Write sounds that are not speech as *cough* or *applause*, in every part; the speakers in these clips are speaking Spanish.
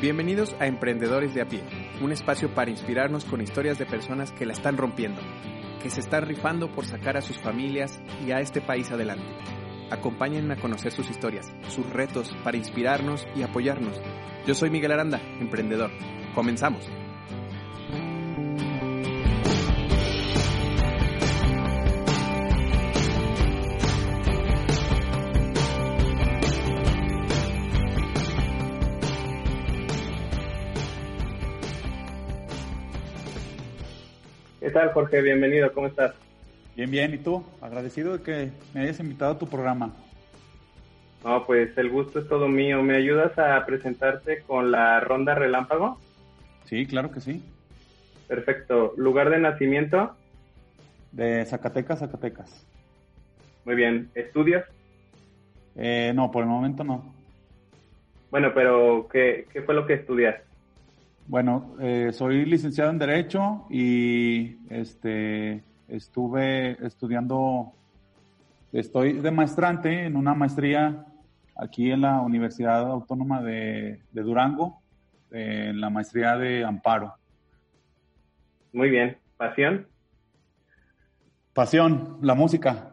Bienvenidos a Emprendedores de a pie, un espacio para inspirarnos con historias de personas que la están rompiendo, que se están rifando por sacar a sus familias y a este país adelante. Acompáñenme a conocer sus historias, sus retos para inspirarnos y apoyarnos. Yo soy Miguel Aranda, emprendedor. Comenzamos. Tal, Jorge? Bienvenido, ¿cómo estás? Bien, bien, ¿y tú? Agradecido de que me hayas invitado a tu programa. No, pues el gusto es todo mío. ¿Me ayudas a presentarte con la ronda relámpago? Sí, claro que sí. Perfecto. ¿Lugar de nacimiento? De Zacatecas, Zacatecas. Muy bien. ¿Estudios? Eh, no, por el momento no. Bueno, pero ¿qué, qué fue lo que estudiaste? Bueno, eh, soy licenciado en Derecho y este estuve estudiando, estoy de maestrante en una maestría aquí en la Universidad Autónoma de, de Durango, en la maestría de Amparo. Muy bien. ¿Pasión? Pasión, la música.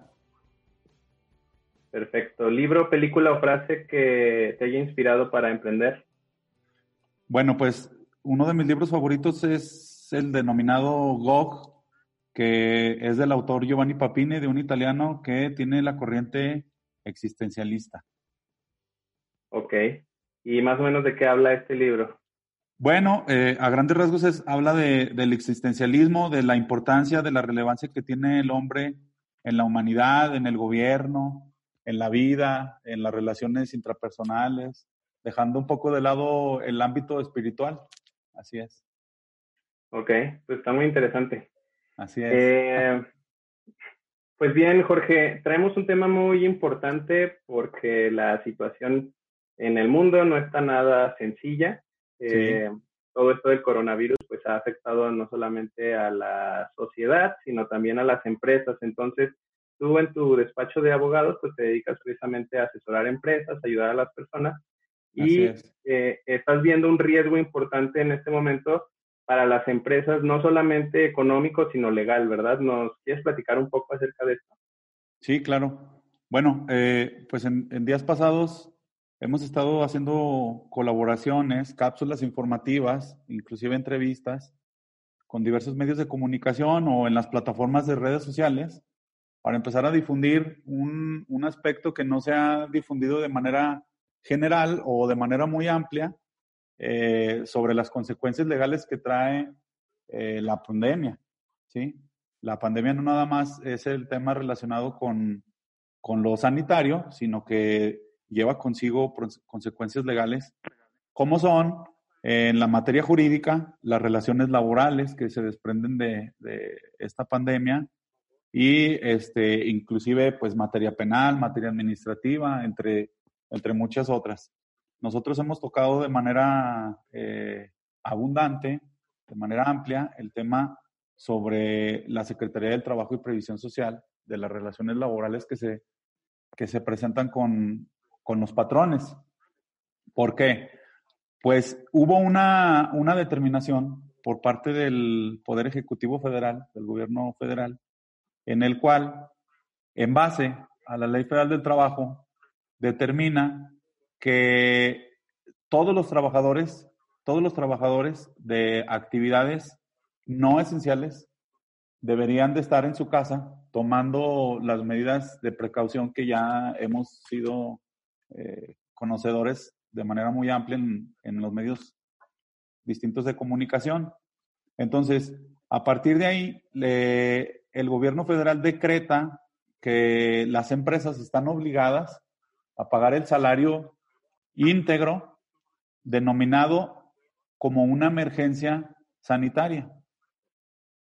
Perfecto. ¿Libro, película o frase que te haya inspirado para emprender? Bueno, pues uno de mis libros favoritos es el denominado GOG, que es del autor Giovanni Papini, de un italiano que tiene la corriente existencialista. Ok. ¿Y más o menos de qué habla este libro? Bueno, eh, a grandes rasgos es, habla de, del existencialismo, de la importancia, de la relevancia que tiene el hombre en la humanidad, en el gobierno, en la vida, en las relaciones intrapersonales, dejando un poco de lado el ámbito espiritual. Así es. Ok, pues está muy interesante. Así es. Eh, pues bien, Jorge, traemos un tema muy importante porque la situación en el mundo no está nada sencilla. Eh, Todo esto del coronavirus pues ha afectado no solamente a la sociedad, sino también a las empresas. Entonces, tú en tu despacho de abogados pues te dedicas precisamente a asesorar empresas, ayudar a las personas y eh, estás viendo un riesgo importante en este momento para las empresas, no solamente económico, sino legal, ¿verdad? ¿Nos quieres platicar un poco acerca de esto? Sí, claro. Bueno, eh, pues en, en, días pasados hemos estado haciendo colaboraciones, cápsulas informativas, inclusive entrevistas con diversos medios de comunicación o en las plataformas de redes sociales para empezar a difundir un, un aspecto que no se ha difundido de manera general o de manera muy amplia eh, sobre las consecuencias legales que trae eh, la pandemia. ¿sí? La pandemia no nada más es el tema relacionado con, con lo sanitario, sino que lleva consigo consecuencias legales, como son en la materia jurídica, las relaciones laborales que se desprenden de, de esta pandemia y este, inclusive pues materia penal, materia administrativa, entre entre muchas otras. Nosotros hemos tocado de manera eh, abundante, de manera amplia, el tema sobre la Secretaría del Trabajo y Previsión Social, de las relaciones laborales que se, que se presentan con, con los patrones. ¿Por qué? Pues hubo una, una determinación por parte del Poder Ejecutivo Federal, del Gobierno Federal, en el cual, en base a la Ley Federal del Trabajo, determina que todos los trabajadores, todos los trabajadores de actividades no esenciales deberían de estar en su casa tomando las medidas de precaución que ya hemos sido eh, conocedores de manera muy amplia en, los medios distintos de comunicación. Entonces, a partir de ahí, el gobierno federal decreta que las empresas están obligadas a pagar el salario íntegro denominado como una emergencia sanitaria.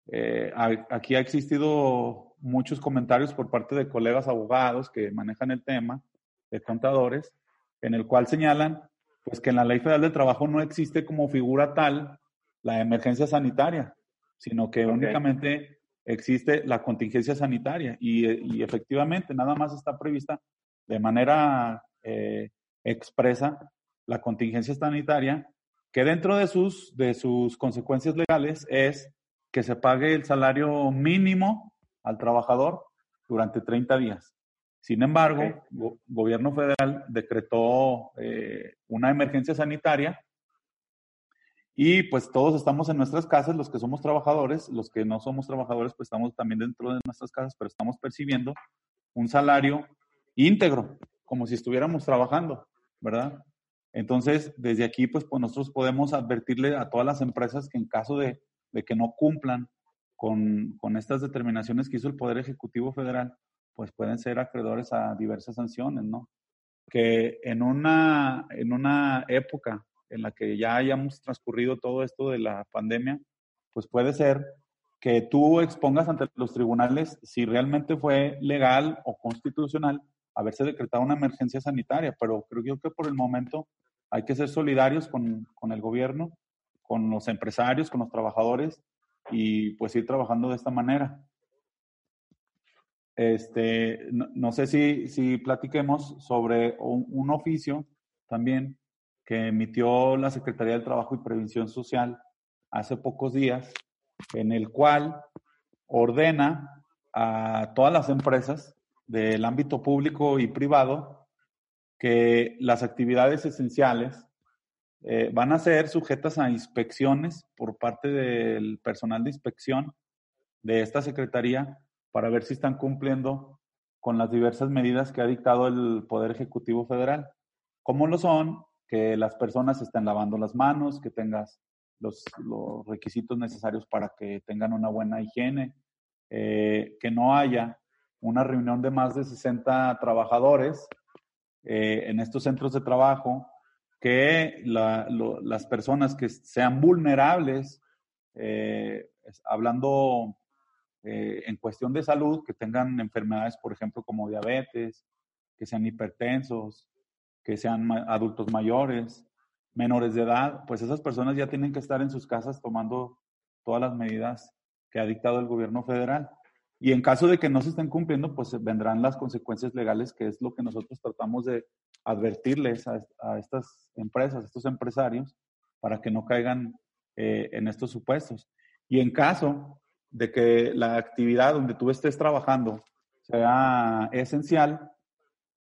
Eh, aquí ha existido muchos comentarios por parte de colegas abogados que manejan el tema, de contadores, en el cual señalan pues que en la Ley Federal del Trabajo no existe como figura tal la emergencia sanitaria, sino que okay. únicamente existe la contingencia sanitaria y, y, efectivamente nada más está prevista de manera eh, expresa la contingencia sanitaria que dentro de sus, de sus consecuencias legales es que se pague el salario mínimo al trabajador durante 30 días. Sin embargo, el gobierno federal decretó eh, una emergencia sanitaria y pues todos estamos en nuestras casas, los que somos trabajadores, los que no somos trabajadores, pues estamos también dentro de nuestras casas, pero estamos percibiendo un salario íntegro, como si estuviéramos trabajando, ¿verdad? Entonces, desde aquí, pues, pues nosotros podemos advertirle a todas las empresas que en caso de, que no cumplan con, estas determinaciones que hizo el Poder Ejecutivo Federal, pues pueden ser acreedores a diversas sanciones, ¿no? Que en una, en una época en la que ya hayamos transcurrido todo esto de la pandemia, pues puede ser que tú expongas ante los tribunales si realmente fue legal o constitucional haberse decretado una emergencia sanitaria, pero creo yo que por el momento hay que ser solidarios con, el gobierno, con los empresarios, con los trabajadores y pues ir trabajando de esta manera. Este, no, sé si, si, platiquemos sobre un, un, oficio también que emitió la Secretaría del Trabajo y Prevención Social hace pocos días, en el cual ordena a todas las empresas del ámbito público y privado que las actividades esenciales eh, van a ser sujetas a inspecciones por parte del personal de inspección de esta Secretaría para ver si están cumpliendo con las diversas medidas que ha dictado el Poder Ejecutivo Federal. ¿Cómo lo son? Que las personas estén lavando las manos, que tengas los, requisitos necesarios para que tengan una buena higiene, eh, que no haya una reunión de más de 60 trabajadores eh, en estos centros de trabajo, que las personas que sean vulnerables, eh, hablando eh, en cuestión de salud, que tengan enfermedades, por ejemplo, como diabetes, que sean hipertensos, que sean adultos mayores, menores de edad, pues esas personas ya tienen que estar en sus casas tomando todas las medidas que ha dictado el gobierno federal. Y en caso de que no se estén cumpliendo, pues vendrán las consecuencias legales, que es lo que nosotros tratamos de advertirles a, estas empresas, a estos empresarios, para que no caigan eh, en estos supuestos. Y en caso de que la actividad donde tú estés trabajando sea esencial,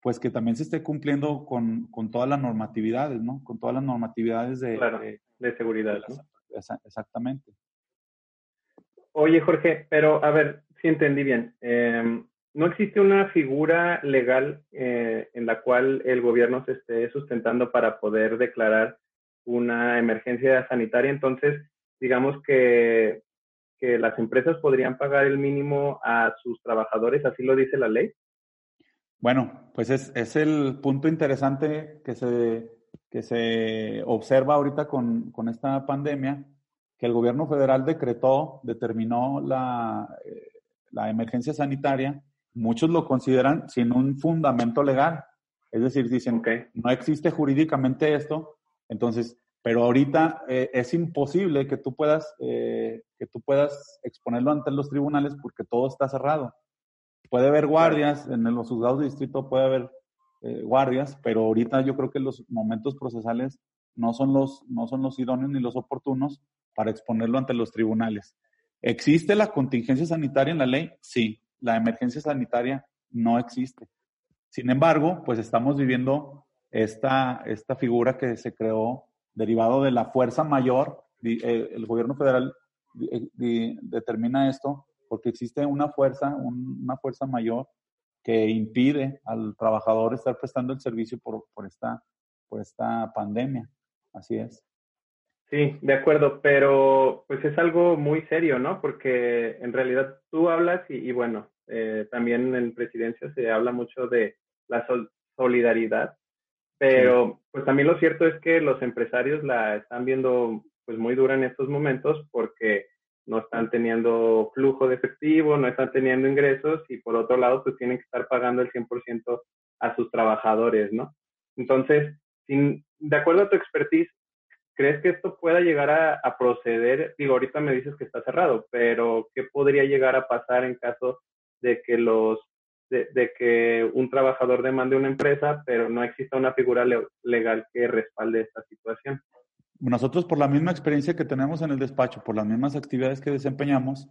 pues que también se esté cumpliendo con, todas las normatividades, ¿no? Con todas las normatividades de, de, seguridad. Exactamente. Oye, Jorge, pero a ver, Sí, entendí bien. Em, no existe una figura legal eh, en la cual el gobierno se esté sustentando para poder declarar una emergencia sanitaria. Entonces, digamos que, que las empresas podrían pagar el mínimo a sus trabajadores, así lo dice la ley. Bueno, pues es, es el punto interesante que se, que se observa ahorita con, con esta pandemia, que el gobierno federal decretó, determinó la, eh, la emergencia sanitaria, muchos lo consideran sin un fundamento legal. Es decir, dicen que no existe jurídicamente esto, entonces, pero ahorita eh, es imposible que tú puedas eh, que tú puedas exponerlo ante los tribunales porque todo está cerrado. Puede haber guardias en los juzgados de distrito, puede haber eh, guardias, pero ahorita yo creo que los momentos procesales no son los no son los idóneos ni los oportunos para exponerlo ante los tribunales. ¿Existe la contingencia sanitaria en la ley? Sí, la emergencia sanitaria no existe. Sin embargo, pues estamos viviendo esta, esta figura que se creó derivado de la fuerza mayor. Eh, el gobierno federal eh, determina esto porque existe una fuerza, una fuerza mayor que impide al trabajador estar prestando el servicio por, por, esta, por esta pandemia. Así es. Sí, de acuerdo, pero pues es algo muy serio, ¿no? Porque en realidad tú hablas y, bueno, eh, también en presidencia se habla mucho de la solidaridad, pero pues también lo cierto es que los empresarios la están viendo pues muy dura en estos momentos porque no están teniendo flujo de efectivo, no están teniendo ingresos y por otro lado pues tienen que estar pagando el 100% a sus trabajadores, ¿no? Entonces, sin, de acuerdo a tu expertise, ¿Crees que esto pueda llegar a, proceder? Digo, ahorita me dices que está cerrado, pero ¿qué podría llegar a pasar en caso de que los de, que un trabajador demande una empresa, pero no exista una figura legal que respalde esta situación? nosotros por la misma experiencia que tenemos en el despacho, por las mismas actividades que desempeñamos,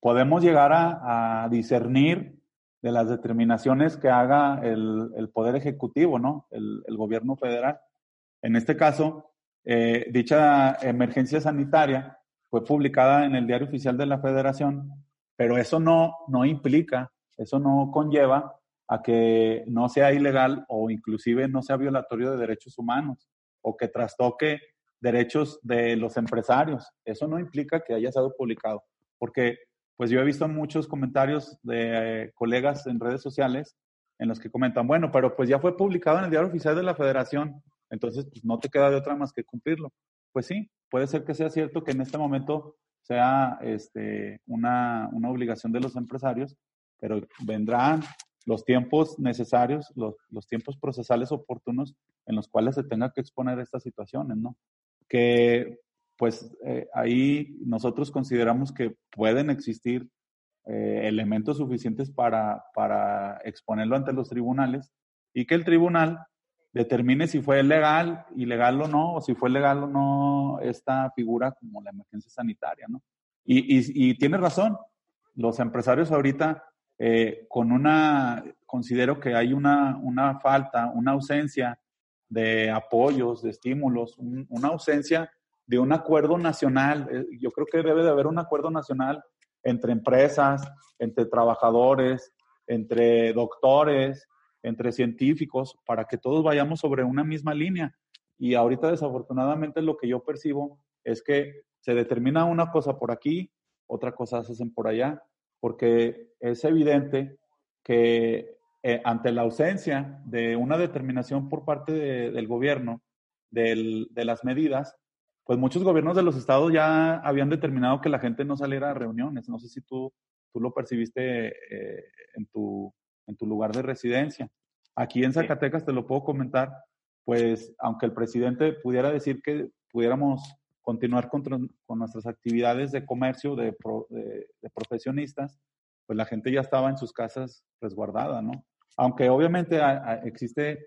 podemos llegar a, discernir de las determinaciones que haga el, Poder Ejecutivo, ¿no? El, gobierno federal. En este caso, eh, dicha emergencia sanitaria fue publicada en el Diario Oficial de la Federación, pero eso no, no implica, eso no conlleva a que no sea ilegal o inclusive no sea violatorio de derechos humanos o que trastoque derechos de los empresarios. Eso no implica que haya sido publicado, porque pues yo he visto muchos comentarios de colegas en redes sociales en los que comentan, bueno, pero pues ya fue publicado en el diario oficial de la federación, entonces pues no te queda de otra más que cumplirlo. Pues sí, puede ser que sea cierto que en este momento sea este, una, una obligación de los empresarios, pero vendrán los tiempos necesarios, los, los, tiempos procesales oportunos en los cuales se tenga que exponer estas situaciones, ¿no? Que pues eh, ahí nosotros consideramos que pueden existir eh, elementos suficientes para, para exponerlo ante los tribunales y que el tribunal determine si fue legal, ilegal o no, o si fue legal o no esta figura como la emergencia sanitaria, ¿no? Y, y, tiene razón, los empresarios ahorita eh, con una, considero que hay una, una, falta, una ausencia de apoyos, de estímulos, una ausencia de un acuerdo nacional. Eh, yo creo que debe de haber un acuerdo nacional entre empresas, entre trabajadores, entre doctores, entre científicos, para que todos vayamos sobre una misma línea. Y ahorita desafortunadamente lo que yo percibo es que se determina una cosa por aquí, otra cosa se hacen por allá, porque es evidente que eh, ante la ausencia de una determinación por parte del gobierno de las medidas, pues muchos gobiernos de los estados ya habían determinado que la gente no saliera a reuniones. No sé si tú, tú lo percibiste eh, en, tu, en tu lugar de residencia. Aquí en Zacatecas te lo puedo comentar, pues aunque el presidente pudiera decir que pudiéramos continuar con, con nuestras actividades de comercio de, de, profesionistas, pues la gente ya estaba en sus casas resguardada, ¿no? Aunque obviamente existe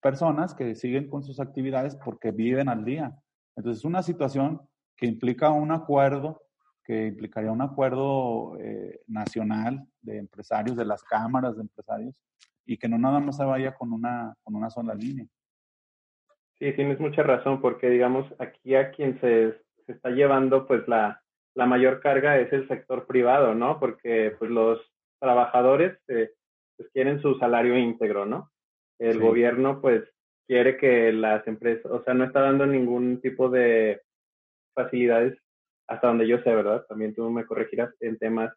personas que siguen con sus actividades porque viven al día. Entonces es una situación que implica un acuerdo, que implicaría un acuerdo eh, nacional de empresarios, de las cámaras de empresarios, y que no nada más se vaya con una, con una sola línea. Sí, tienes mucha razón, porque digamos, aquí a quien se, se está llevando pues la, la, mayor carga es el sector privado, ¿no? Porque pues los trabajadores eh, pues, quieren su salario íntegro, ¿no? El gobierno pues quiere que las empresas, o sea, no está dando ningún tipo de facilidades hasta donde yo sé, ¿verdad? También tú me corregirás en temas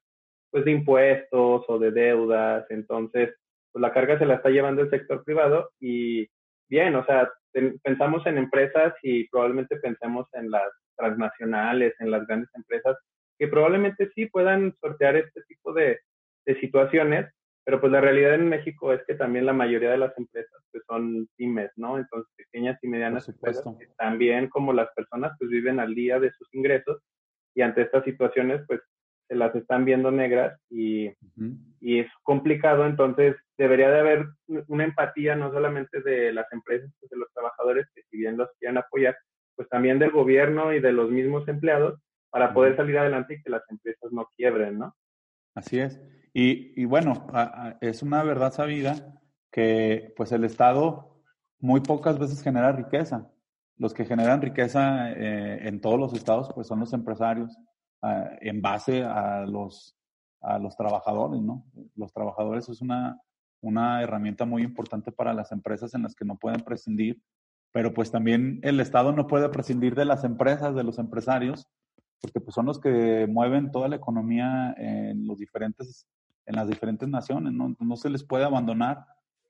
pues de impuestos o de deudas, entonces pues la carga se la está llevando el sector privado y bien, o sea, pensamos en empresas y probablemente pensemos en las transnacionales, en las grandes empresas, que probablemente sí puedan sortear este tipo de, situaciones, pero pues la realidad en México es que también la mayoría de las empresas pues son pymes, ¿no? Entonces pequeñas y medianas empresas también como las personas pues viven al día de sus ingresos y ante estas situaciones pues se las están viendo negras y, y, es complicado, entonces debería de haber una empatía no solamente de las empresas, pues de los trabajadores que si bien los quieran apoyar, pues también del gobierno y de los mismos empleados para poder salir adelante y que las empresas no quiebren, ¿no? Así es. Y, y bueno, es una verdad sabida que pues el Estado muy pocas veces genera riqueza. Los que generan riqueza eh, en todos los estados pues son los empresarios en base a los, a los trabajadores, ¿no? Los trabajadores es una, una herramienta muy importante para las empresas en las que no pueden prescindir, pero pues también el Estado no puede prescindir de las empresas, de los empresarios, porque pues son los que mueven toda la economía en los diferentes, en las diferentes naciones, ¿no? No se les puede abandonar.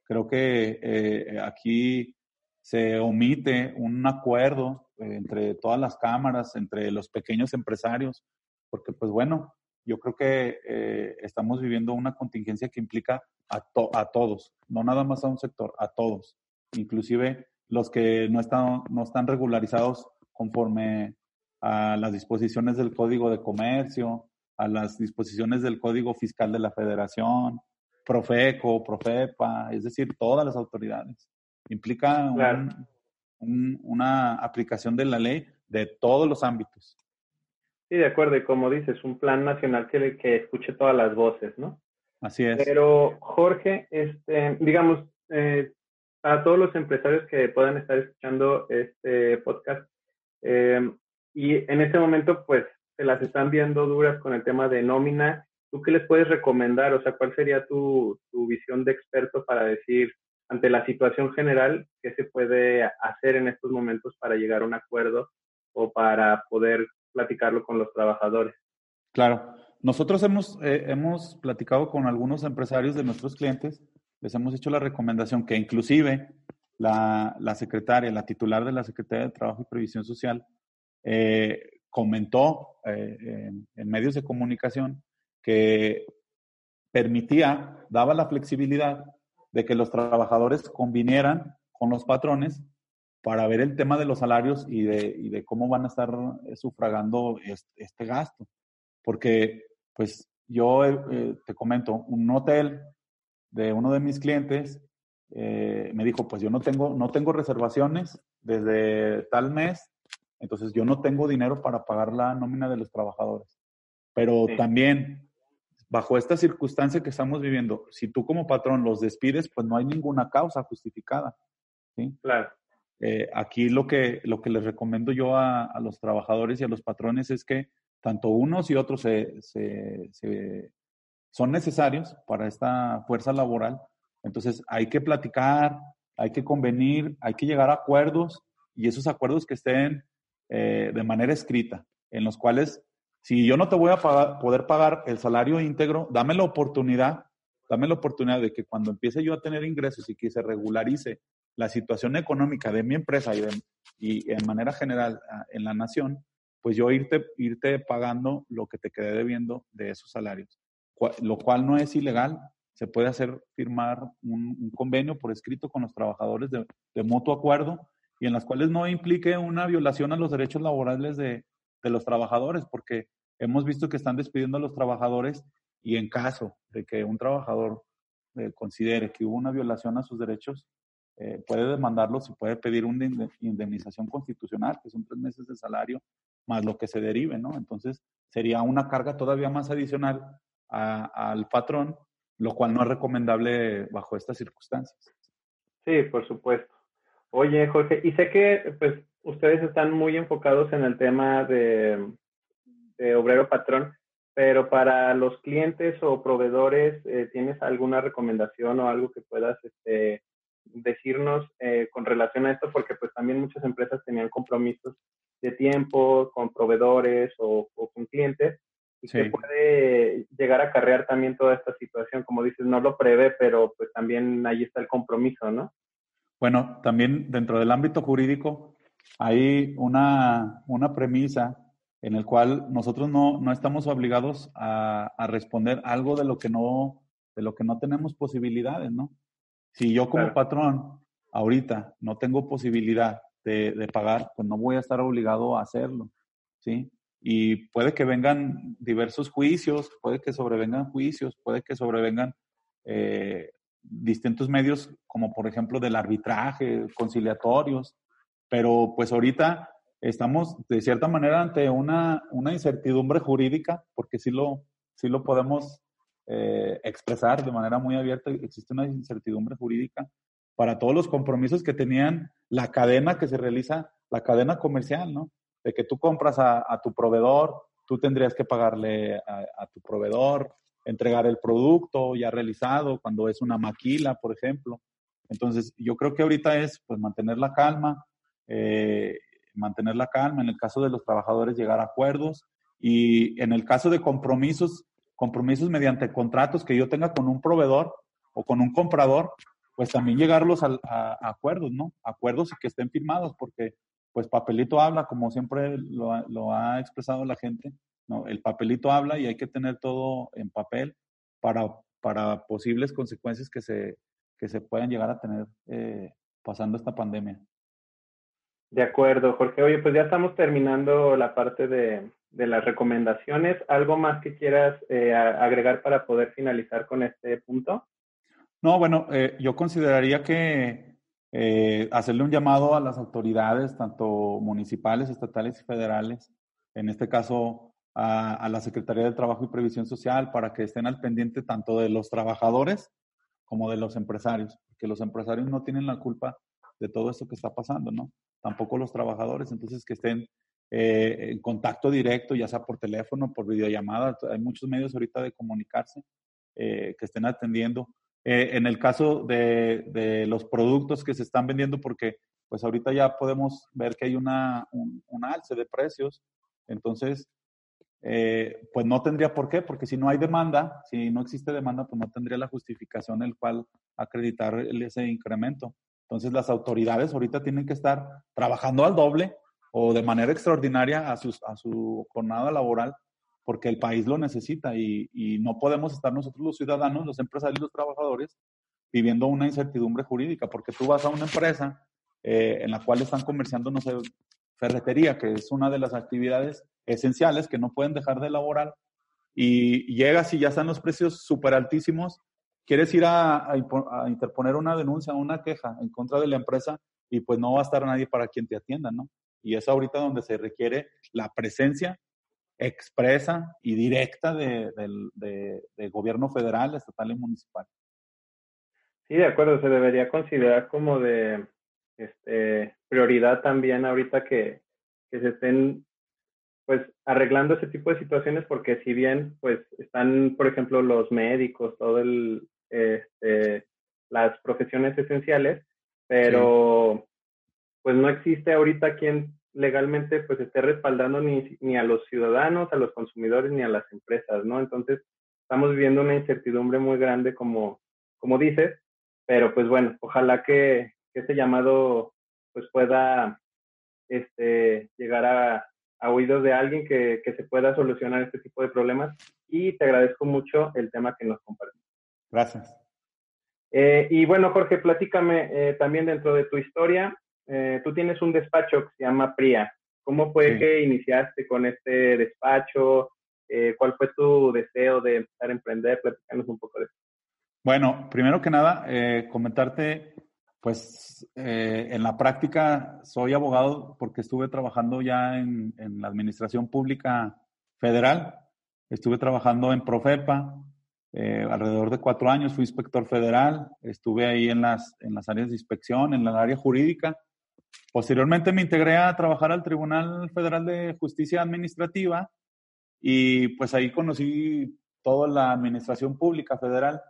Creo que eh, aquí se omite un acuerdo entre todas las cámaras, entre los pequeños empresarios, porque pues bueno, yo creo que eh, estamos viviendo una contingencia que implica a, a todos, no nada más a un sector, a todos, inclusive los que no están, no están regularizados conforme a las disposiciones del Código de Comercio, a las disposiciones del Código Fiscal de la Federación, Profeco, Profepa, es decir, todas las autoridades. Implica una aplicación de la ley de todos los ámbitos. Sí, de acuerdo. Y como dices, un plan nacional que, que escuche todas las voces, ¿no? Así es. Pero, Jorge, este, digamos, eh, a todos los empresarios que puedan estar escuchando este podcast, eh, y en este momento, pues, se las están viendo duras con el tema de nómina. ¿Tú qué les puedes recomendar? O sea, ¿cuál sería tu, tu visión de experto para decir, ante la situación general, qué se puede hacer en estos momentos para llegar a un acuerdo o para poder platicarlo con los trabajadores? Claro. Nosotros hemos, eh, hemos platicado con algunos empresarios de nuestros clientes, les hemos hecho la recomendación que inclusive la, la secretaria, la titular de la Secretaría de Trabajo y Previsión Social, eh, comentó eh, en, medios de comunicación que permitía, daba la flexibilidad de que los trabajadores convinieran con los patrones para ver el tema de los salarios y de, y de cómo van a estar eh, sufragando este, gasto. Porque, pues, yo eh, te comento, un hotel de uno de mis clientes me dijo, pues yo no tengo, no tengo reservaciones desde tal mes entonces yo no tengo dinero para pagar la nómina de los trabajadores. Pero también, bajo esta circunstancia que estamos viviendo, si tú como patrón los despides, pues no hay ninguna causa justificada. ¿sí? Claro. Eh, aquí lo que, lo que les recomiendo yo a, a, los trabajadores y a los patrones es que tanto unos y otros se, se, se, son necesarios para esta fuerza laboral. Entonces hay que platicar, hay que convenir, hay que llegar a acuerdos y esos acuerdos que estén eh, de manera escrita, en los cuales, si yo no te voy a poder pagar el salario íntegro, dame la oportunidad, dame la oportunidad de que cuando empiece yo a tener ingresos y que se regularice la situación económica de mi empresa y, y en manera general ah, en la nación, pues yo irte, irte pagando lo que te quedé debiendo de esos salarios, lo cual no es ilegal. Se puede hacer firmar un, convenio por escrito con los trabajadores de, de mutuo acuerdo y en las cuales no implique una violación a los derechos laborales de, los trabajadores, porque hemos visto que están despidiendo a los trabajadores y en caso de que un trabajador eh, considere que hubo una violación a sus derechos, eh, puede demandarlos y puede pedir una indemnización constitucional, que son tres meses de salario más lo que se derive, ¿no? Entonces sería una carga todavía más adicional al patrón, lo cual no es recomendable bajo estas circunstancias. Sí, por supuesto. Oye, Jorge, y sé que pues ustedes están muy enfocados en el tema de, obrero patrón, pero para los clientes o proveedores, eh, ¿tienes alguna recomendación o algo que puedas este, decirnos eh, con relación a esto? Porque pues también muchas empresas tenían compromisos de tiempo con proveedores o, con clientes y que puede llegar a acarrear también toda esta situación. Como dices, no lo prevé, pero pues también ahí está el compromiso, ¿no? Bueno, también dentro del ámbito jurídico hay una, una premisa en el cual nosotros no, no estamos obligados a, a, responder algo de lo que no, de lo que no tenemos posibilidades, ¿no? Si yo como patrón ahorita no tengo posibilidad de, de, pagar, pues no voy a estar obligado a hacerlo, ¿sí? Y puede que vengan diversos juicios, puede que sobrevengan juicios, puede que sobrevengan eh, distintos medios, como por ejemplo del arbitraje, conciliatorios, pero pues ahorita estamos de cierta manera ante una, una incertidumbre jurídica, porque sí lo, sí lo podemos eh, expresar de manera muy abierta, existe una incertidumbre jurídica para todos los compromisos que tenían la cadena que se realiza, la cadena comercial, ¿no? De que tú compras a, tu proveedor, tú tendrías que pagarle a, a tu proveedor, entregar el producto ya realizado, cuando es una maquila, por ejemplo. Entonces, yo creo que ahorita es pues mantener la calma, eh, mantener la calma, en el caso de los trabajadores llegar a acuerdos y en el caso de compromisos, compromisos mediante contratos que yo tenga con un proveedor o con un comprador, pues también llegarlos a, acuerdos, ¿no? Acuerdos que estén firmados, porque pues papelito habla, como siempre lo, lo ha expresado la gente, ¿no? El papelito habla y hay que tener todo en papel para, para posibles consecuencias que se, que se puedan llegar a tener eh, pasando esta pandemia. De acuerdo, Jorge. Oye, pues ya estamos terminando la parte de, las recomendaciones. ¿Algo más que quieras eh, agregar para poder finalizar con este punto? No, bueno, eh, yo consideraría que, eh, hacerle un llamado a las autoridades, tanto municipales, estatales y federales, en este caso a, a, la Secretaría de Trabajo y Previsión Social, para que estén al pendiente tanto de los trabajadores como de los empresarios, porque los empresarios no tienen la culpa de todo esto que está pasando, ¿no? Tampoco los trabajadores, entonces que estén eh, en contacto directo, ya sea por teléfono, por videollamada, hay muchos medios ahorita de comunicarse, eh, que estén atendiendo. Eh, en el caso de, de, los productos que se están vendiendo, porque pues ahorita ya podemos ver que hay una, un, alce de precios, entonces eh, pues no tendría por qué, porque si no hay demanda, si no existe demanda, pues no tendría la justificación el cual acreditar ese incremento. Entonces las autoridades ahorita tienen que estar trabajando al doble o de manera extraordinaria a, sus, a su jornada laboral, porque el país lo necesita y, y, no podemos estar nosotros los ciudadanos, los empresarios y los trabajadores viviendo una incertidumbre jurídica, porque tú vas a una empresa eh, en la cual están comerciando, no sé, ferretería, que es una de las actividades esenciales que no pueden dejar de elaborar, y llegas y ya están los precios súper altísimos, quieres ir a, interponer una denuncia, una queja en contra de la empresa y pues no va a estar nadie para quien te atienda, ¿no? Y es ahorita donde se requiere la presencia expresa y directa de, de, de, de, gobierno federal, estatal y municipal. Sí, de acuerdo, se debería considerar como de este, prioridad también ahorita que, que se estén pues arreglando ese tipo de situaciones porque si bien pues están por ejemplo los médicos todo el este, las profesiones esenciales pero sí. pues no existe ahorita quien legalmente pues esté respaldando ni, ni a los ciudadanos a los consumidores ni a las empresas no entonces estamos viviendo una incertidumbre muy grande como como dices pero pues bueno ojalá que, que ese llamado pues pueda este, llegar a, a oídos de alguien que, que, se pueda solucionar este tipo de problemas y te agradezco mucho el tema que nos compartimos. Gracias. Eh, y bueno, Jorge, platícame eh, también dentro de tu historia. Eh, tú tienes un despacho que se llama PRIA. ¿Cómo fue sí. que iniciaste con este despacho? ¿Cuál fue tu deseo de empezar a emprender? Platícanos un poco de eso. Bueno, primero que nada, eh, comentarte pues eh, en la práctica soy abogado porque estuve trabajando ya en, en, la administración pública federal, estuve trabajando en Profepa eh, alrededor de cuatro años, fui inspector federal, estuve ahí en las, en las áreas de inspección, en la área jurídica. Posteriormente me integré a trabajar al Tribunal Federal de Justicia Administrativa y pues ahí conocí toda la administración pública federal,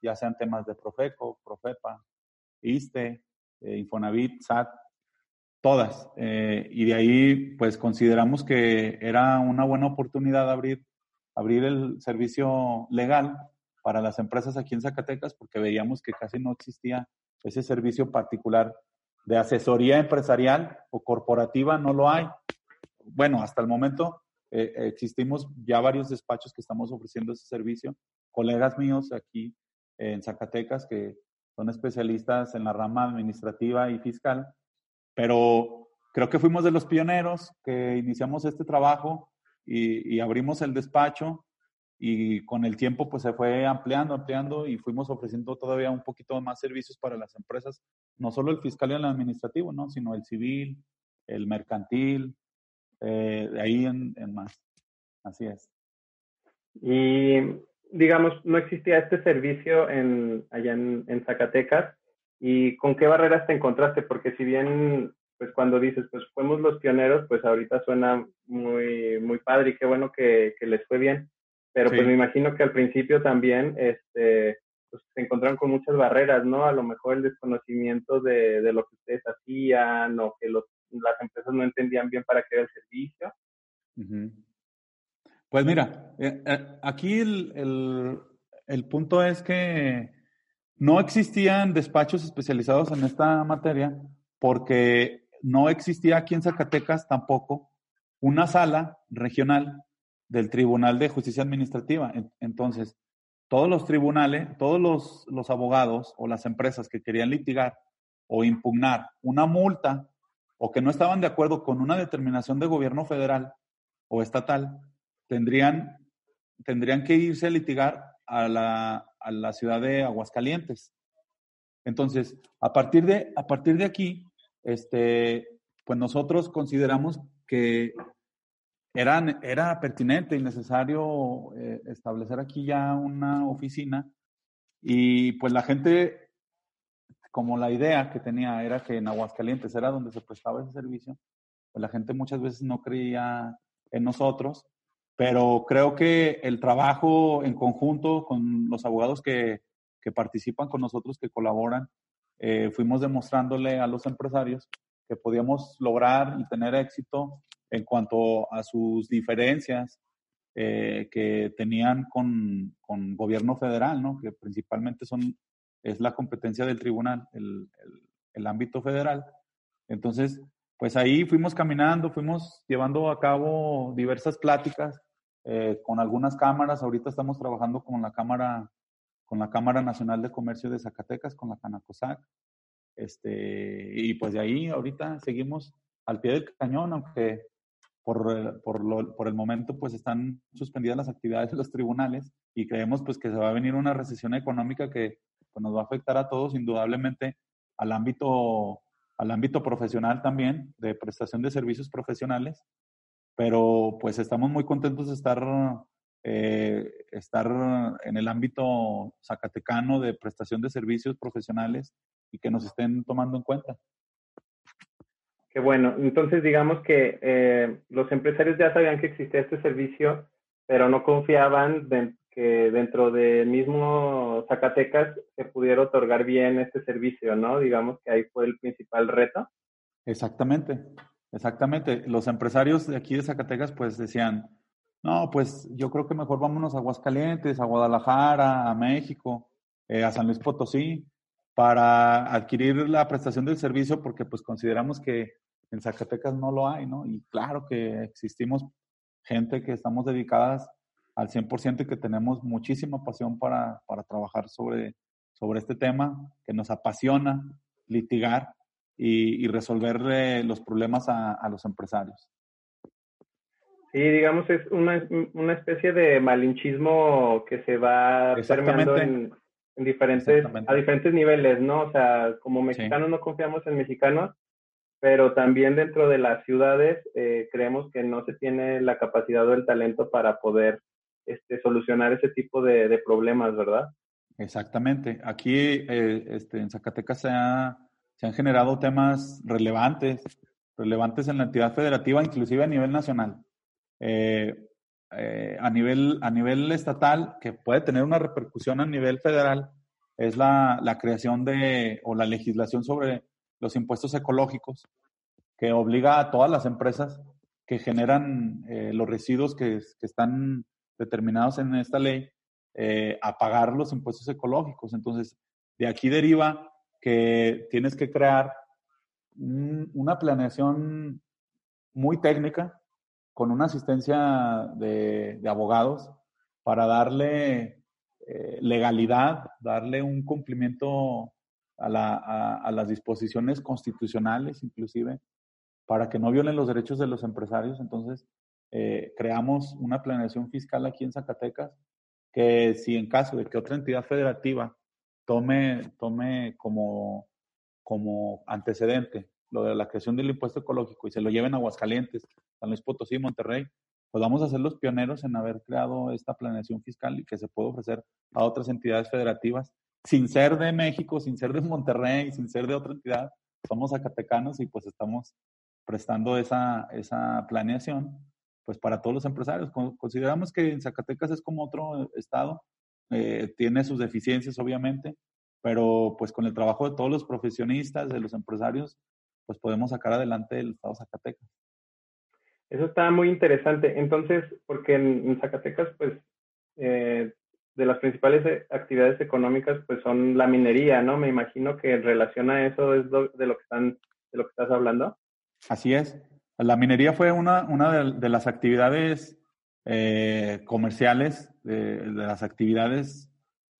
ya sean temas de Profeco, Profepa, ISTE, eh, Infonavit, SAT, todas. Eh, y de ahí, pues consideramos que era una buena oportunidad abrir, abrir el servicio legal para las empresas aquí en Zacatecas, porque veíamos que casi no existía ese servicio particular de asesoría empresarial o corporativa, no lo hay. Bueno, hasta el momento eh, existimos ya varios despachos que estamos ofreciendo ese servicio. Colegas míos aquí en Zacatecas que son especialistas en la rama administrativa y fiscal, pero creo que fuimos de los pioneros que iniciamos este trabajo y, y, abrimos el despacho y con el tiempo pues se fue ampliando, ampliando y fuimos ofreciendo todavía un poquito más servicios para las empresas, no solo el fiscal y el administrativo, ¿no? sino el civil, el mercantil, eh, de ahí en, en más. Así es. Y digamos, no existía este servicio en, allá en, en, Zacatecas y con qué barreras te encontraste, porque si bien, pues cuando dices, pues fuimos los pioneros, pues ahorita suena muy, muy padre y qué bueno que, que les fue bien, pero sí. pues me imagino que al principio también, este, pues se encontraron con muchas barreras, ¿no? A lo mejor el desconocimiento de, de lo que ustedes hacían o que los, las empresas no entendían bien para qué era el servicio. Uh -huh. Pues mira, eh, eh, aquí el, el, el, punto es que no existían despachos especializados en esta materia porque no existía aquí en Zacatecas tampoco una sala regional del Tribunal de Justicia Administrativa. Entonces, todos los tribunales, todos los, los abogados o las empresas que querían litigar o impugnar una multa o que no estaban de acuerdo con una determinación de gobierno federal o estatal, tendrían, tendrían que irse a litigar a la, a la ciudad de Aguascalientes. Entonces, a partir de, a partir de aquí, este, pues nosotros consideramos que era, era pertinente y necesario eh, establecer aquí ya una oficina y pues la gente, como la idea que tenía era que en Aguascalientes era donde se prestaba ese servicio, pues la gente muchas veces no creía en nosotros, pero creo que el trabajo en conjunto con los abogados que, que participan con nosotros, que colaboran, eh, fuimos demostrándole a los empresarios que podíamos lograr y tener éxito en cuanto a sus diferencias eh, que tenían con, con, gobierno federal, ¿no? que principalmente son, es la competencia del tribunal, el, el, ámbito federal. Entonces, pues ahí fuimos caminando, fuimos llevando a cabo diversas pláticas eh, con algunas cámaras. Ahorita estamos trabajando con la Cámara, con la Cámara Nacional de Comercio de Zacatecas, con la Canacosac. Este, y pues de ahí ahorita seguimos al pie del cañón, aunque por, por, lo, por, el momento pues están suspendidas las actividades de los tribunales y creemos pues que se va a venir una recesión económica que pues, nos va a afectar a todos indudablemente al ámbito al ámbito profesional también de prestación de servicios profesionales pero pues estamos muy contentos de estar eh, estar en el ámbito zacatecano de prestación de servicios profesionales y que nos estén tomando en cuenta. Qué bueno. Entonces, digamos que eh, los empresarios ya sabían que existía este servicio, pero no confiaban que dentro del mismo Zacatecas se pudiera otorgar bien este servicio, ¿no? Digamos que ahí fue el principal reto. Exactamente, exactamente. Los empresarios de aquí de Zacatecas pues decían, no, pues yo creo que mejor vámonos a Aguascalientes, a Guadalajara, a México, eh, a San Luis Potosí para adquirir la prestación del servicio porque pues consideramos que en Zacatecas no lo hay, ¿no? Y claro que existimos gente que estamos dedicadas al 100% y que tenemos muchísima pasión para, para trabajar sobre, sobre este tema, que nos apasiona litigar y, resolver los problemas a, los empresarios. Sí, digamos, es una, una especie de malinchismo que se va permeando en, en diferentes, a diferentes niveles, ¿no? O sea, como mexicanos no confiamos en mexicanos, pero también dentro de las ciudades eh, creemos que no se tiene la capacidad o el talento para poder este, solucionar ese tipo de, problemas, ¿verdad? Exactamente. Aquí eh, este, en Zacatecas se, se han generado temas relevantes, relevantes en la entidad federativa, inclusive a nivel nacional. Eh, eh, a, nivel, a nivel estatal, que puede tener una repercusión a nivel federal, es la, la, creación de, o la legislación sobre los impuestos ecológicos, que obliga a todas las empresas que generan eh, los residuos que, están determinados en esta ley a pagar los impuestos ecológicos. Entonces, de aquí deriva que tienes que crear una planeación muy técnica con una asistencia de, abogados para darle eh, legalidad, darle un cumplimiento a, las disposiciones constitucionales, inclusive, para que no violen los derechos de los empresarios. Entonces, eh, creamos una planeación fiscal aquí en Zacatecas que si en caso de que otra entidad federativa tome, tome como, como antecedente lo de la creación del impuesto ecológico y se lo lleven a Aguascalientes, San Luis Potosí, Monterrey, pues vamos a ser los pioneros en haber creado esta planeación fiscal y que se puede ofrecer a otras entidades federativas, sin ser de México, sin ser de Monterrey, sin ser de otra entidad. Somos zacatecanos y pues estamos prestando esa, esa planeación pues para todos los empresarios. Consideramos que en Zacatecas es como otro estado, eh, tiene sus deficiencias obviamente, pero pues con el trabajo de todos los profesionistas, de los empresarios, pues podemos sacar adelante el estado Zacatecas. Eso está muy interesante. Entonces, porque en, Zacatecas, pues, eh, de las principales eh, actividades económicas, pues son la minería, ¿no? Me imagino que en relación a eso es de lo que están, de lo que estás hablando. Así es. La minería fue una, una de, las actividades eh, comerciales, de, las actividades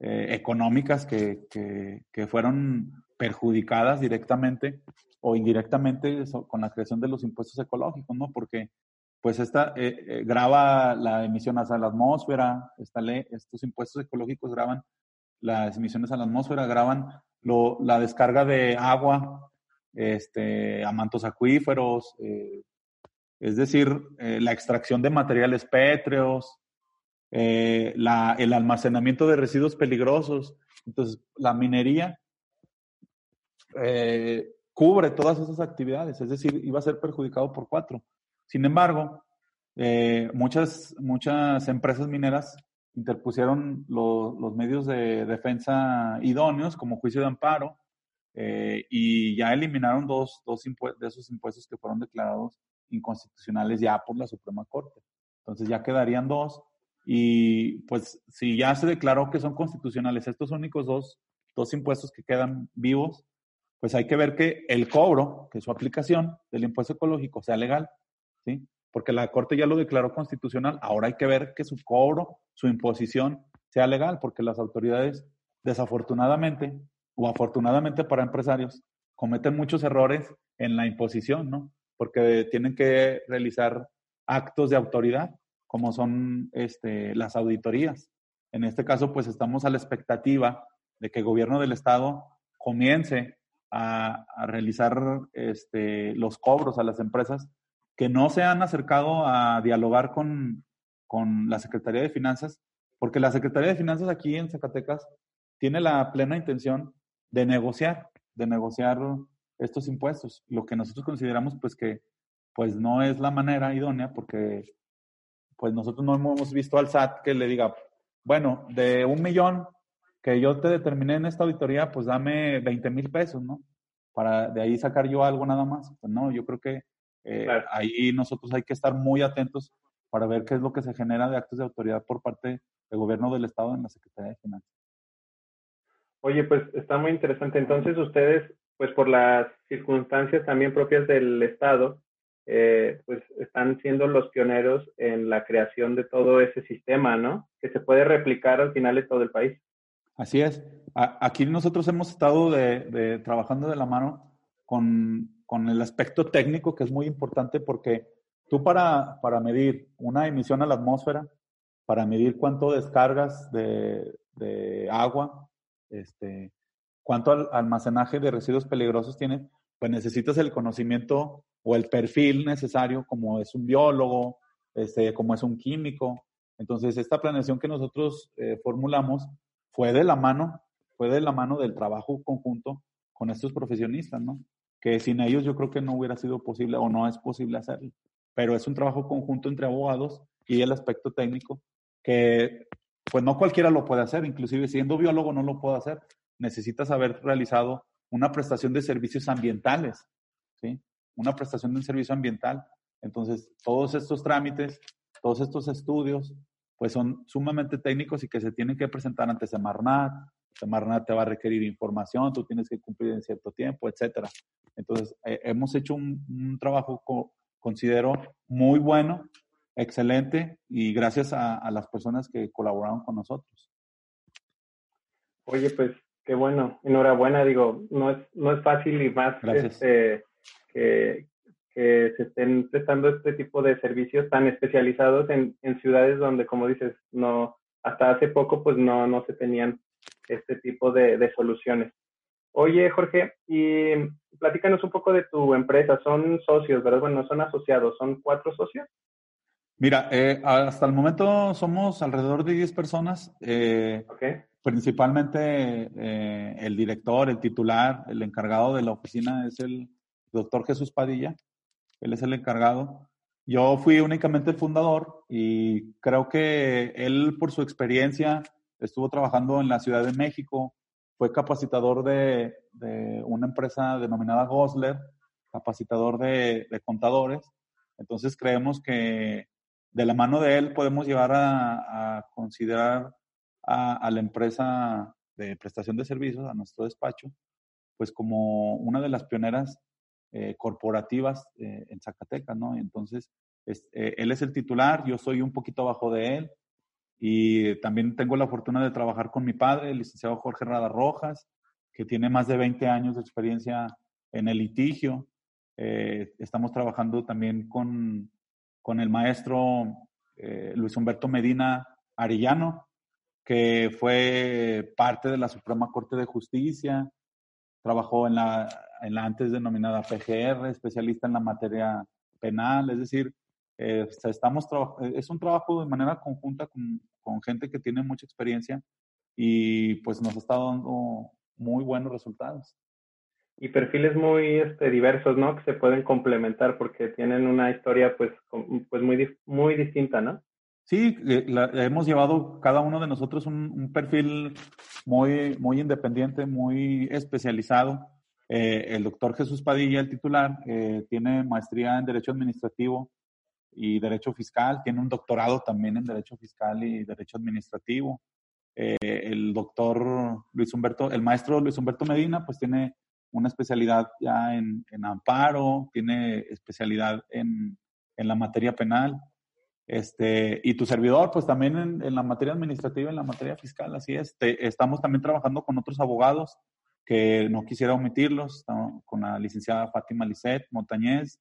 económicas que, que, que, fueron perjudicadas directamente o indirectamente con la creación de los impuestos ecológicos, ¿no? Porque pues esta eh, eh, graba la emisión hacia la atmósfera, esta ley, estos impuestos ecológicos graban las emisiones a la atmósfera, graban la descarga de agua este, a mantos acuíferos, eh, es decir, eh, la extracción de materiales pétreos, eh, el almacenamiento de residuos peligrosos. Entonces, la minería cubre todas esas actividades, es decir, iba a ser perjudicado por cuatro. Sin embargo, muchas, muchas empresas mineras interpusieron los medios de defensa idóneos como juicio de amparo eh, y ya eliminaron dos, dos de esos impuestos que fueron declarados inconstitucionales ya por la Suprema Corte. Entonces ya quedarían dos y pues si ya se declaró que son constitucionales estos únicos dos, dos impuestos que quedan vivos, pues hay que ver que el cobro, que su aplicación del impuesto ecológico sea legal, ¿sí? porque la Corte ya lo declaró constitucional, ahora hay que ver que su cobro, su imposición sea legal, porque las autoridades, desafortunadamente o afortunadamente para empresarios, cometen muchos errores en la imposición, ¿no? Porque tienen que realizar actos de autoridad, como son este, las auditorías. En este caso, pues estamos a la expectativa de que el gobierno del Estado comience a, realizar este, los cobros a las empresas que no se han acercado a dialogar con, con la Secretaría de Finanzas, porque la Secretaría de Finanzas aquí en Zacatecas tiene la plena intención de negociar, de negociar estos impuestos. Lo que nosotros consideramos pues que pues no es la manera idónea porque pues nosotros no hemos visto al SAT que le diga, bueno, de un millón que yo te determiné en esta auditoría, pues dame 20 mil pesos, ¿no? Para de ahí sacar yo algo nada más. Pues no, yo creo que eh, ahí nosotros hay que estar muy atentos para ver qué es lo que se genera de actos de autoridad por parte del gobierno del Estado en la Secretaría de Finanzas. Oye, pues está muy interesante. Entonces ustedes, pues por las circunstancias también propias del Estado, eh, pues están siendo los pioneros en la creación de todo ese sistema, ¿no? Que se puede replicar al final en todo el país. Así es. aquí nosotros hemos estado trabajando de la mano con el aspecto técnico que es muy importante porque tú para, medir una emisión a la atmósfera, para medir cuánto descargas de, de agua, este, cuánto almacenaje de residuos peligrosos tienes, pues necesitas el conocimiento o el perfil necesario como es un biólogo, este, como es un químico. Entonces, esta planeación que nosotros eh, formulamos fue de la mano, fue de la mano del trabajo conjunto con estos profesionistas, ¿no? que sin ellos yo creo que no hubiera sido posible o no es posible hacerlo. Pero es un trabajo conjunto entre abogados y el aspecto técnico que pues no cualquiera lo puede hacer, inclusive siendo biólogo no lo puede hacer. Necesitas haber realizado una prestación de servicios ambientales, ¿sí? Una prestación de un servicio ambiental. Entonces, todos estos trámites, todos estos estudios, pues son sumamente técnicos y que se tienen que presentar ante Semarnat, Semarnat te va a requerir información, tú tienes que cumplir en cierto tiempo, etcétera. Entonces, eh, hemos hecho un, trabajo, considero, muy bueno, excelente, y gracias a, las personas que colaboraron con nosotros. Oye, pues qué bueno, enhorabuena, digo, no es, no es fácil y más este, que, que, se estén prestando este tipo de servicios tan especializados en, en ciudades donde, como dices, no, hasta hace poco pues no, no se tenían este tipo de, de soluciones. Oye, Jorge, y platícanos un poco de tu empresa. Son socios, ¿verdad? Bueno, son asociados, son cuatro socios. Mira, eh, hasta el momento somos alrededor de 10 personas. Eh, Principalmente eh, el director, el titular, el encargado de la oficina es el doctor Jesús Padilla. Él es el encargado. Yo fui únicamente el fundador y creo que él, por su experiencia, estuvo trabajando en la Ciudad de México, fue capacitador de, una empresa denominada Gosler, capacitador de, contadores. Entonces creemos que de la mano de él podemos llevar a, considerar a, la empresa de prestación de servicios, a nuestro despacho, pues como una de las pioneras eh, corporativas eh, en Zacatecas, ¿no? Entonces, eh, él es el titular, yo soy un poquito abajo de él, y también tengo la fortuna de trabajar con mi padre, el licenciado Jorge Rada Rojas, que tiene más de 20 años de experiencia en el litigio. Estamos trabajando también con, con el maestro Luis Humberto Medina Arellano, que fue parte de la Suprema Corte de Justicia, trabajó en la, en la antes denominada PGR, especialista en la materia penal, es decir, eh, estamos es un trabajo de manera conjunta con, con, gente que tiene mucha experiencia y pues nos está dando muy buenos resultados. Y perfiles muy este, diversos, ¿no? Que se pueden complementar porque tienen una historia pues, pues muy, muy distinta, ¿no? Sí, eh, hemos llevado cada uno de nosotros un, un perfil muy, muy independiente, muy especializado. Eh, el doctor Jesús Padilla, el titular, eh, tiene maestría en Derecho Administrativo y Derecho Fiscal, tiene un doctorado también en Derecho Fiscal y Derecho Administrativo. Eh, el doctor Luis Humberto, el maestro Luis Humberto Medina, pues tiene una especialidad ya en, en amparo, tiene especialidad en, en, la materia penal. Este, y tu servidor, pues también en, en la materia administrativa, en la materia fiscal, así es. estamos también trabajando con otros abogados que no quisiera omitirlos, con la licenciada Fátima Lisset Montañez,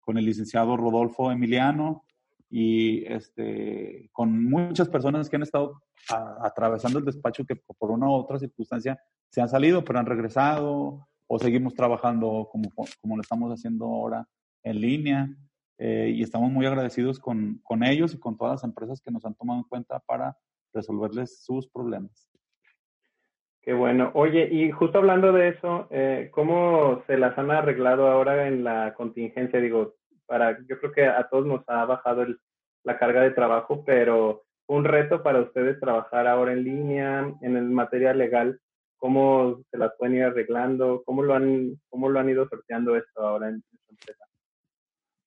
con el licenciado Rodolfo Emiliano y este, con muchas personas que han estado atravesando el despacho que por una u otra circunstancia se han salido, pero han regresado o seguimos trabajando como, como lo estamos haciendo ahora en línea. Eh, y estamos muy agradecidos con, con ellos y con todas las empresas que nos han tomado en cuenta para resolverles sus problemas. Qué bueno. Oye, y justo hablando de eso, eh, ¿cómo se las han arreglado ahora en la contingencia? Digo, para, yo creo que a todos nos ha bajado la carga de trabajo, pero un reto para ustedes trabajar ahora en línea, en el material legal, ¿cómo se las pueden ir arreglando? ¿Cómo lo han, cómo lo han ido sorteando esto ahora en, su empresa?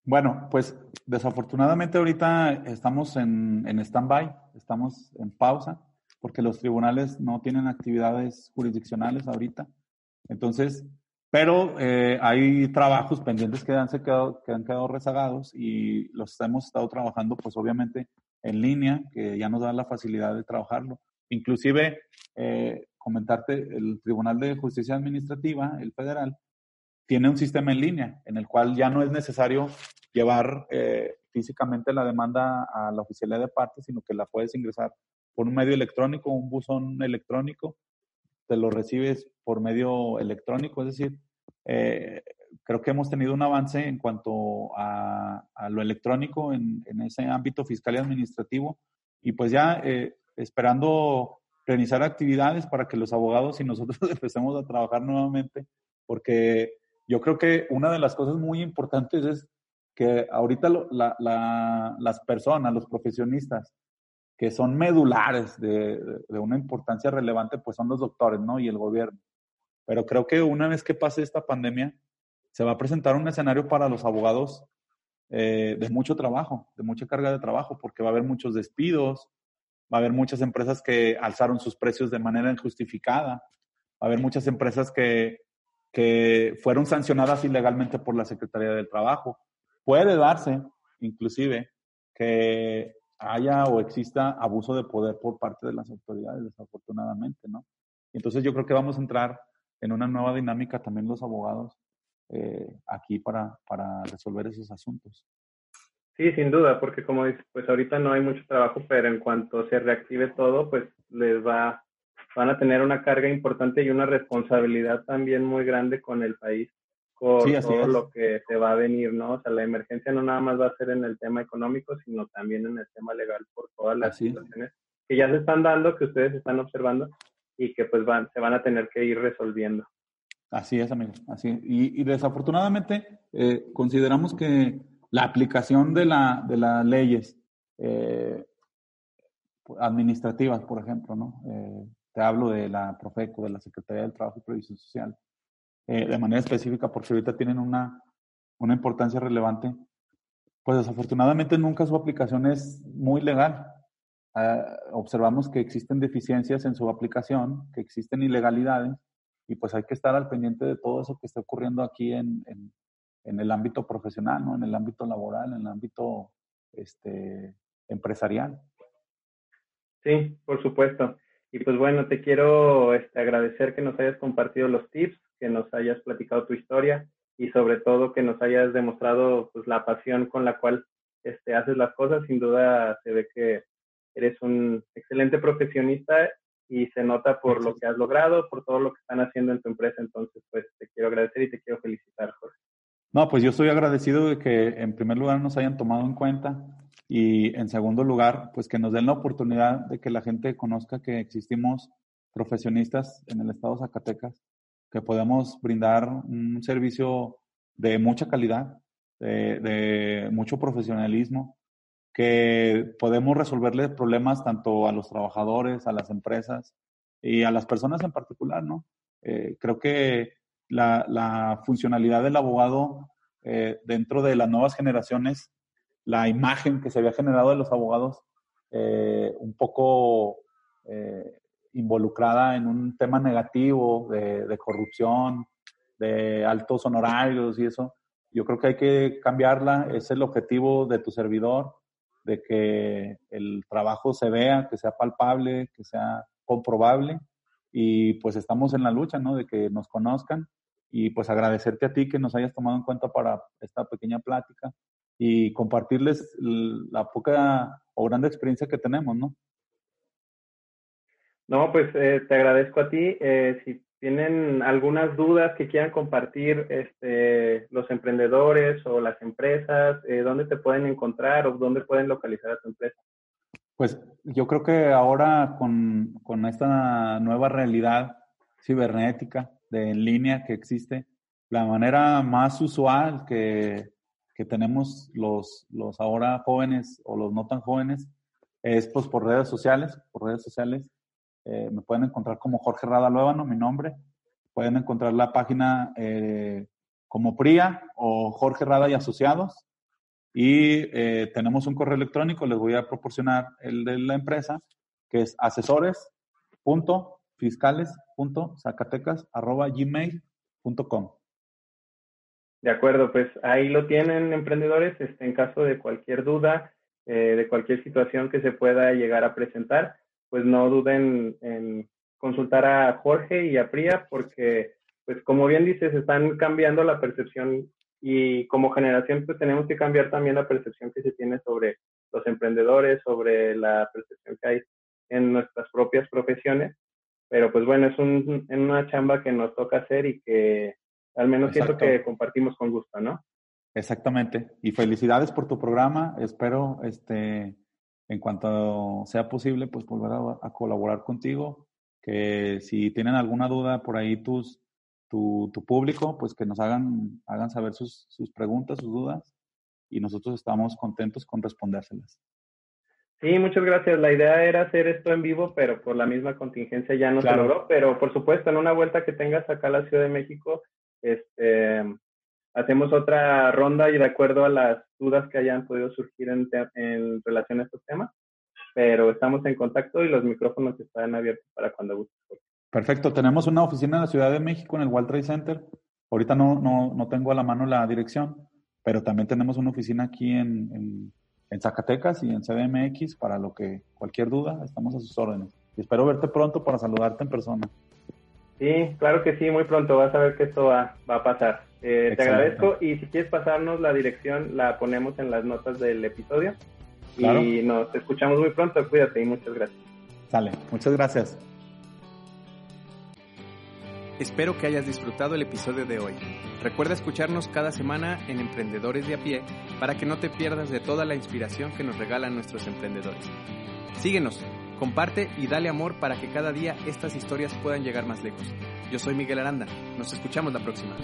Bueno, pues desafortunadamente ahorita estamos en, en stand-by, estamos en pausa porque los tribunales no tienen actividades jurisdiccionales ahorita. Entonces, pero eh, hay trabajos pendientes que han, quedado, que han quedado rezagados y los hemos estado trabajando, pues obviamente en línea, que ya nos da la facilidad de trabajarlo. Inclusive, eh, comentarte, el Tribunal de Justicia Administrativa, el federal, tiene un sistema en línea en el cual ya no es necesario llevar eh, físicamente la demanda a la oficialidad de parte, sino que la puedes ingresar por un medio electrónico, un buzón electrónico, te lo recibes por medio electrónico, es decir, eh, creo que hemos tenido un avance en cuanto a, lo electrónico en, ese ámbito fiscal y administrativo y pues ya eh, esperando realizar actividades para que los abogados y nosotros *laughs* empecemos a trabajar nuevamente, porque yo creo que una de las cosas muy importantes es que ahorita las personas, los profesionistas, que son medulares de, una importancia relevante, pues son los doctores, ¿no? Y el gobierno. Pero creo que una vez que pase esta pandemia, se va a presentar un escenario para los abogados eh, de mucho trabajo, de mucha carga de trabajo, porque va a haber muchos despidos, va a haber muchas empresas que alzaron sus precios de manera injustificada, va a haber muchas empresas que, que fueron sancionadas ilegalmente por la Secretaría del Trabajo. Puede darse, inclusive, que haya o exista abuso de poder por parte de las autoridades, desafortunadamente, ¿no? Entonces yo creo que vamos a entrar en una nueva dinámica también los abogados eh, aquí para, para resolver esos asuntos. Sí, sin duda, porque como dices, pues ahorita no hay mucho trabajo, pero en cuanto se reactive todo, pues les va, van a tener una carga importante y una responsabilidad también muy grande con el país por todo lo que se va a venir, ¿no? O sea, la emergencia no nada más va a ser en el tema económico, sino también en el tema legal por todas las situaciones que ya se están dando, que ustedes están observando y que pues van, se van a tener que ir resolviendo. Así es, amigo. Así y, y, desafortunadamente eh, consideramos que la aplicación de, la, de las leyes eh, administrativas, por ejemplo, ¿no? Eh, te hablo de la Profeco, de la Secretaría del Trabajo y Previsión Social, eh, de manera específica porque ahorita tienen una, una importancia relevante, pues desafortunadamente nunca su aplicación es muy legal. Ah, observamos que existen deficiencias en su aplicación, que existen ilegalidades y pues hay que estar al pendiente de todo eso que está ocurriendo aquí en, en, el ámbito profesional, ¿no? en el ámbito laboral, en el ámbito este, empresarial. Sí, por supuesto. Y pues bueno, te quiero este, agradecer que nos hayas compartido los tips que nos hayas platicado tu historia y sobre todo que nos hayas demostrado pues la pasión con la cual este, haces las cosas. Sin duda se ve que eres un excelente profesionista y se nota por lo que has logrado, por todo lo que están haciendo en tu empresa. Entonces, pues te quiero agradecer y te quiero felicitar, Jorge. No, pues yo estoy agradecido de que en primer lugar nos hayan tomado en cuenta y en segundo lugar, pues que nos den la oportunidad de que la gente conozca que existimos profesionistas en el estado de Zacatecas, que podemos brindar un servicio de mucha calidad, de, de mucho profesionalismo, que podemos resolverle problemas tanto a los trabajadores, a las empresas y a las personas en particular, ¿no? Eh, creo que la, la, funcionalidad del abogado eh, dentro de las nuevas generaciones, la imagen que se había generado de los abogados, eh, un poco eh, involucrada en un tema negativo de, corrupción, de altos honorarios y eso, yo creo que hay que cambiarla, es el objetivo de tu servidor de que el trabajo se vea, que sea palpable, que sea comprobable y pues estamos en la lucha, ¿no? De que nos conozcan y pues agradecerte a ti que nos hayas tomado en cuenta para esta pequeña plática y compartirles la poca o grande experiencia que tenemos, ¿no? No, pues eh, te agradezco a ti. Eh, si tienen algunas dudas que quieran compartir este, los emprendedores o las empresas, eh, ¿dónde te pueden encontrar o dónde pueden localizar a tu empresa? Pues yo creo que ahora con, con esta nueva realidad cibernética de en línea que existe, la manera más usual que, que tenemos los, los ahora jóvenes o los no tan jóvenes es pues por redes sociales, por redes sociales eh, me pueden encontrar como Jorge Rada Luébano, mi nombre. Pueden encontrar la página eh, como PRIA o Jorge Rada y Asociados. Y eh, tenemos un correo electrónico, les voy a proporcionar el de la empresa, que es asesores.fiscales.zacatecas.gmail.com. De acuerdo, pues ahí lo tienen emprendedores, este, en caso de cualquier duda, de cualquier situación que se pueda llegar a presentar pues no duden en consultar a Jorge y a Priya porque, pues como bien dices, están cambiando la percepción y como generación pues tenemos que cambiar también la percepción que se tiene sobre los emprendedores, sobre la percepción que hay en nuestras propias profesiones. Pero pues bueno, es un, una chamba que nos toca hacer y que al menos siento que compartimos con gusto, ¿no? Exactamente. Y felicidades por tu programa. Espero este en cuanto sea posible, pues volver a, colaborar contigo. Que si tienen alguna duda por ahí tus, tu, tu público, pues que nos hagan, hagan saber sus, sus preguntas, sus dudas, y nosotros estamos contentos con respondérselas. Sí, muchas gracias. La idea era hacer esto en vivo, pero por la misma contingencia ya no se logró. Pero por supuesto, en una vuelta que tengas acá a la Ciudad de México, este, hacemos otra ronda y de acuerdo a las dudas que hayan podido surgir en, en relación a estos temas. Pero estamos en contacto y los micrófonos están abiertos para cuando guste. Perfecto. Tenemos una oficina en la Ciudad de México, en el World Trade Center. Ahorita no, no, no tengo a la mano la dirección, pero también tenemos una oficina aquí en, en, en Zacatecas y en CDMX para lo que cualquier duda, estamos a sus órdenes. Y espero verte pronto para saludarte en persona. Sí, claro que sí, muy pronto vas a ver que esto va, va a pasar. Eh, te agradezco y si quieres pasarnos la dirección la ponemos en las notas del episodio y nos escuchamos muy pronto. Cuídate y muchas gracias. Sale, muchas gracias. Espero que hayas disfrutado el episodio de hoy. Recuerda escucharnos cada semana en Emprendedores de a pie para que no te pierdas de toda la inspiración que nos regalan nuestros emprendedores. Síguenos, comparte y dale amor para que cada día estas historias puedan llegar más lejos. Yo soy Miguel Aranda. Nos escuchamos la próxima.